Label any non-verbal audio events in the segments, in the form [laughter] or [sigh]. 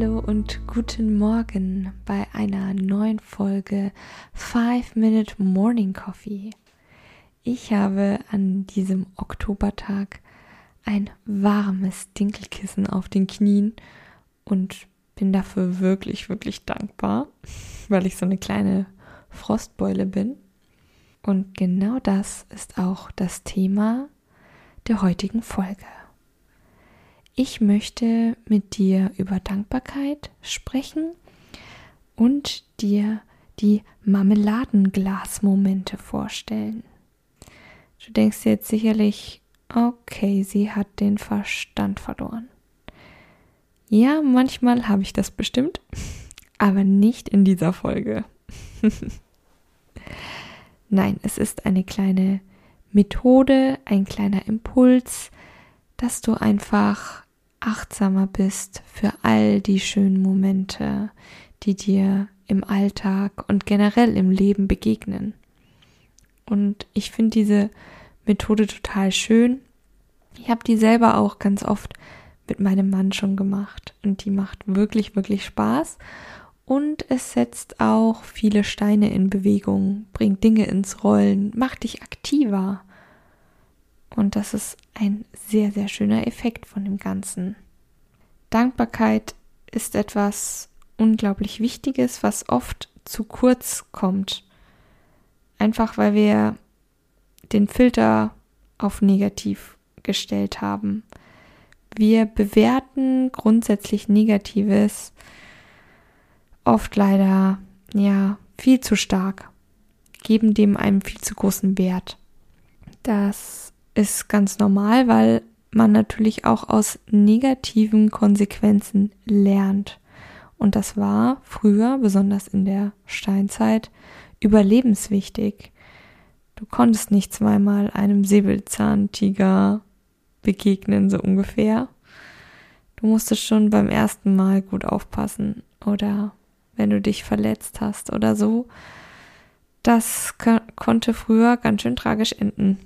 Hallo und guten Morgen bei einer neuen Folge 5 Minute Morning Coffee. Ich habe an diesem Oktobertag ein warmes Dinkelkissen auf den Knien und bin dafür wirklich, wirklich dankbar, weil ich so eine kleine Frostbeule bin. Und genau das ist auch das Thema der heutigen Folge. Ich möchte mit dir über Dankbarkeit sprechen und dir die Marmeladenglasmomente vorstellen. Du denkst jetzt sicherlich, okay, sie hat den Verstand verloren. Ja, manchmal habe ich das bestimmt, [laughs] aber nicht in dieser Folge. [laughs] Nein, es ist eine kleine Methode, ein kleiner Impuls, dass du einfach achtsamer bist für all die schönen Momente, die dir im Alltag und generell im Leben begegnen. Und ich finde diese Methode total schön. Ich habe die selber auch ganz oft mit meinem Mann schon gemacht und die macht wirklich, wirklich Spaß und es setzt auch viele Steine in Bewegung, bringt Dinge ins Rollen, macht dich aktiver. Und das ist ein sehr, sehr schöner Effekt von dem Ganzen. Dankbarkeit ist etwas unglaublich Wichtiges, was oft zu kurz kommt. Einfach weil wir den Filter auf negativ gestellt haben. Wir bewerten grundsätzlich Negatives oft leider ja viel zu stark, geben dem einen viel zu großen Wert. Das ist ganz normal, weil man natürlich auch aus negativen Konsequenzen lernt. Und das war früher, besonders in der Steinzeit, überlebenswichtig. Du konntest nicht zweimal einem Säbelzahntiger begegnen, so ungefähr. Du musstest schon beim ersten Mal gut aufpassen oder wenn du dich verletzt hast oder so. Das konnte früher ganz schön tragisch enden.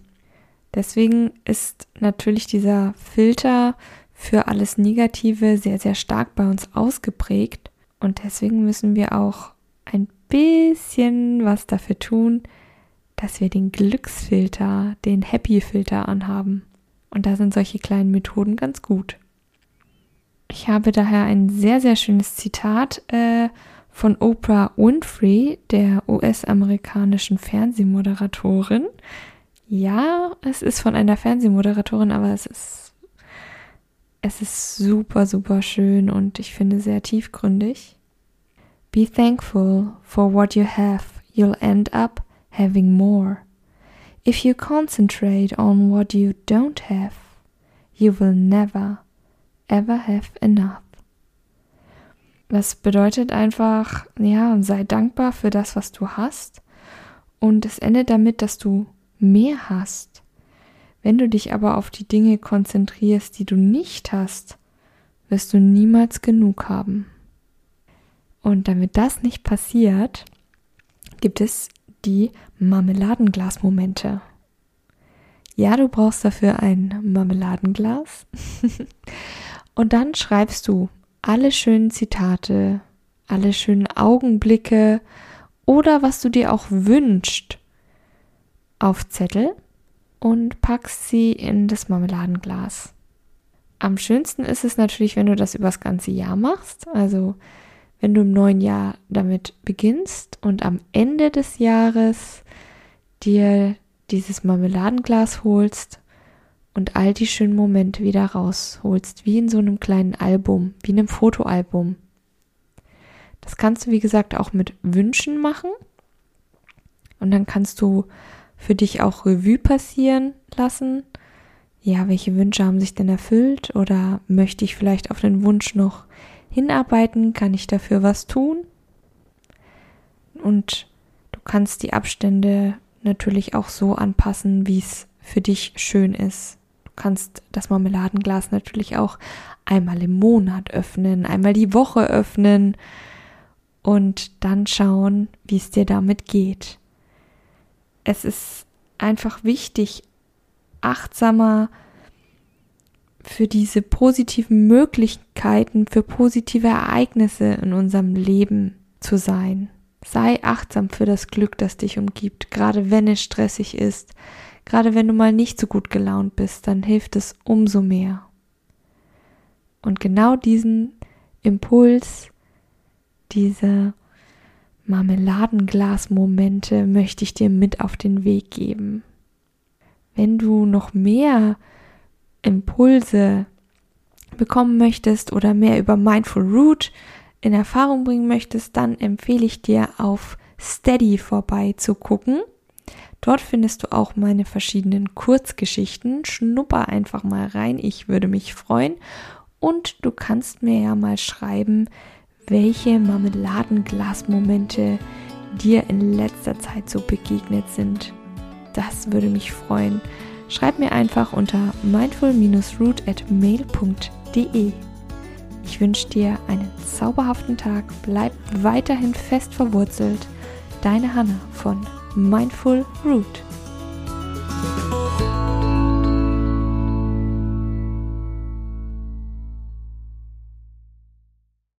Deswegen ist natürlich dieser Filter für alles Negative sehr, sehr stark bei uns ausgeprägt. Und deswegen müssen wir auch ein bisschen was dafür tun, dass wir den Glücksfilter, den Happy-Filter anhaben. Und da sind solche kleinen Methoden ganz gut. Ich habe daher ein sehr, sehr schönes Zitat äh, von Oprah Winfrey, der US-amerikanischen Fernsehmoderatorin. Ja, es ist von einer Fernsehmoderatorin, aber es ist, es ist super, super schön und ich finde sehr tiefgründig. Be thankful for what you have. You'll end up having more. If you concentrate on what you don't have, you will never, ever have enough. Das bedeutet einfach, ja, sei dankbar für das, was du hast. Und es endet damit, dass du mehr hast. Wenn du dich aber auf die Dinge konzentrierst, die du nicht hast, wirst du niemals genug haben. Und damit das nicht passiert, gibt es die Marmeladenglasmomente. Ja, du brauchst dafür ein Marmeladenglas. [laughs] Und dann schreibst du alle schönen Zitate, alle schönen Augenblicke oder was du dir auch wünschst auf Zettel und packst sie in das Marmeladenglas. Am schönsten ist es natürlich, wenn du das übers ganze Jahr machst, also wenn du im neuen Jahr damit beginnst und am Ende des Jahres dir dieses Marmeladenglas holst und all die schönen Momente wieder rausholst, wie in so einem kleinen Album, wie in einem Fotoalbum. Das kannst du, wie gesagt, auch mit Wünschen machen. Und dann kannst du für dich auch Revue passieren lassen. Ja, welche Wünsche haben sich denn erfüllt? Oder möchte ich vielleicht auf den Wunsch noch hinarbeiten? Kann ich dafür was tun? Und kannst die Abstände natürlich auch so anpassen, wie es für dich schön ist. Du kannst das Marmeladenglas natürlich auch einmal im Monat öffnen, einmal die Woche öffnen und dann schauen, wie es dir damit geht. Es ist einfach wichtig, achtsamer für diese positiven Möglichkeiten, für positive Ereignisse in unserem Leben zu sein. Sei achtsam für das Glück, das dich umgibt, gerade wenn es stressig ist, gerade wenn du mal nicht so gut gelaunt bist, dann hilft es umso mehr. Und genau diesen Impuls, diese Marmeladenglas-Momente möchte ich dir mit auf den Weg geben. Wenn du noch mehr Impulse bekommen möchtest oder mehr über Mindful Root in Erfahrung bringen möchtest, dann empfehle ich dir auf Steady vorbei zu gucken. Dort findest du auch meine verschiedenen Kurzgeschichten. Schnupper einfach mal rein, ich würde mich freuen. Und du kannst mir ja mal schreiben, welche Marmeladenglasmomente dir in letzter Zeit so begegnet sind. Das würde mich freuen. Schreib mir einfach unter mindful-root at mail.de. Ich wünsche dir einen zauberhaften Tag, bleib weiterhin fest verwurzelt. Deine Hanna von Mindful Root.